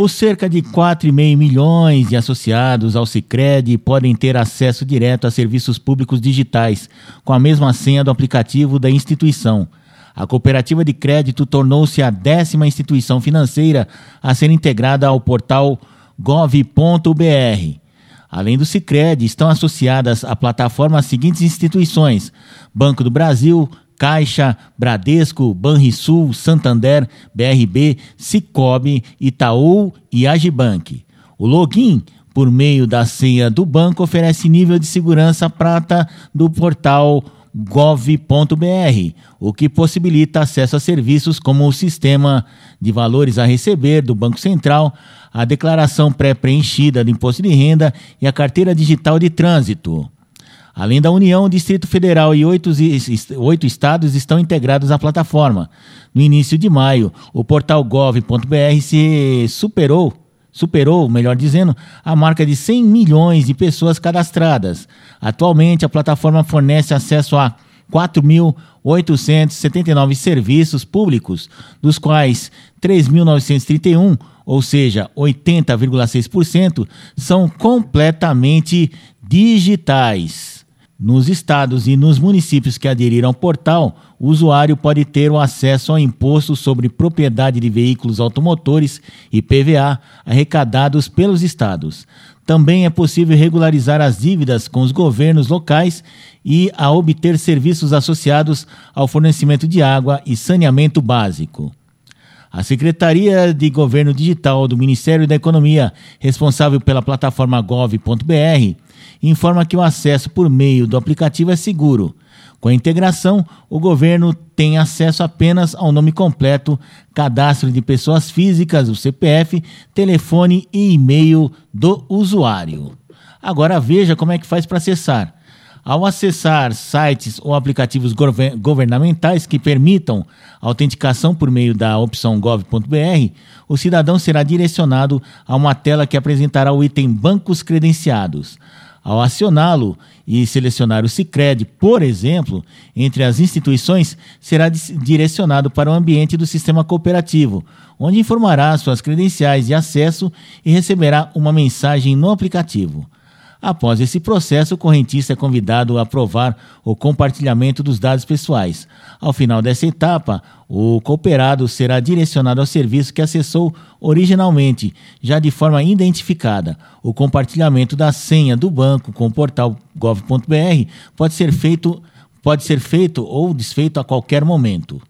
Os cerca de 4,5 milhões de associados ao Sicredi podem ter acesso direto a serviços públicos digitais, com a mesma senha do aplicativo da instituição. A cooperativa de crédito tornou-se a décima instituição financeira a ser integrada ao portal gov.br. Além do Sicredi, estão associadas à plataforma as seguintes instituições: Banco do Brasil, Caixa, Bradesco, Banrisul, Santander, BRB, Cicobi, Itaú e Agibank. O login por meio da senha do banco oferece nível de segurança prata do portal gov.br, o que possibilita acesso a serviços como o sistema de valores a receber do Banco Central, a declaração pré-preenchida do imposto de renda e a carteira digital de trânsito. Além da União, o Distrito Federal e oito, oito estados estão integrados à plataforma. No início de maio, o portal gov.br se superou, superou, melhor dizendo, a marca de 100 milhões de pessoas cadastradas. Atualmente, a plataforma fornece acesso a 4.879 serviços públicos, dos quais 3.931, ou seja, 80,6%, são completamente digitais. Nos estados e nos municípios que aderiram ao portal, o usuário pode ter o acesso ao imposto sobre propriedade de veículos automotores e PVA arrecadados pelos estados. Também é possível regularizar as dívidas com os governos locais e a obter serviços associados ao fornecimento de água e saneamento básico. A Secretaria de Governo Digital do Ministério da Economia, responsável pela plataforma gov.br, informa que o acesso por meio do aplicativo é seguro. Com a integração, o governo tem acesso apenas ao nome completo, cadastro de pessoas físicas, o CPF, telefone e e-mail do usuário. Agora veja como é que faz para acessar. Ao acessar sites ou aplicativos governamentais que permitam autenticação por meio da opção gov.br, o cidadão será direcionado a uma tela que apresentará o item Bancos Credenciados. Ao acioná-lo e selecionar o Sicredi, por exemplo, entre as instituições, será direcionado para o ambiente do sistema cooperativo, onde informará suas credenciais de acesso e receberá uma mensagem no aplicativo. Após esse processo, o correntista é convidado a aprovar o compartilhamento dos dados pessoais. Ao final dessa etapa, o cooperado será direcionado ao serviço que acessou originalmente, já de forma identificada. O compartilhamento da senha do banco com o portal gov.br pode ser feito pode ser feito ou desfeito a qualquer momento.